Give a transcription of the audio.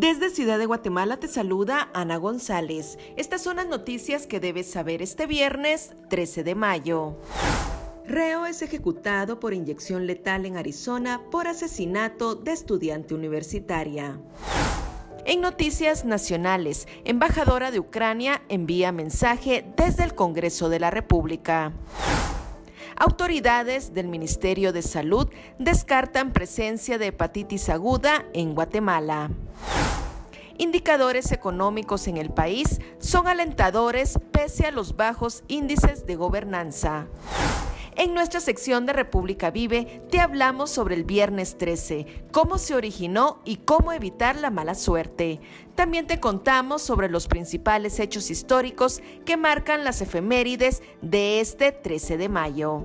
Desde Ciudad de Guatemala te saluda Ana González. Estas son las noticias que debes saber este viernes 13 de mayo. Reo es ejecutado por inyección letal en Arizona por asesinato de estudiante universitaria. En noticias nacionales, embajadora de Ucrania envía mensaje desde el Congreso de la República. Autoridades del Ministerio de Salud descartan presencia de hepatitis aguda en Guatemala. Indicadores económicos en el país son alentadores pese a los bajos índices de gobernanza. En nuestra sección de República Vive te hablamos sobre el viernes 13, cómo se originó y cómo evitar la mala suerte. También te contamos sobre los principales hechos históricos que marcan las efemérides de este 13 de mayo.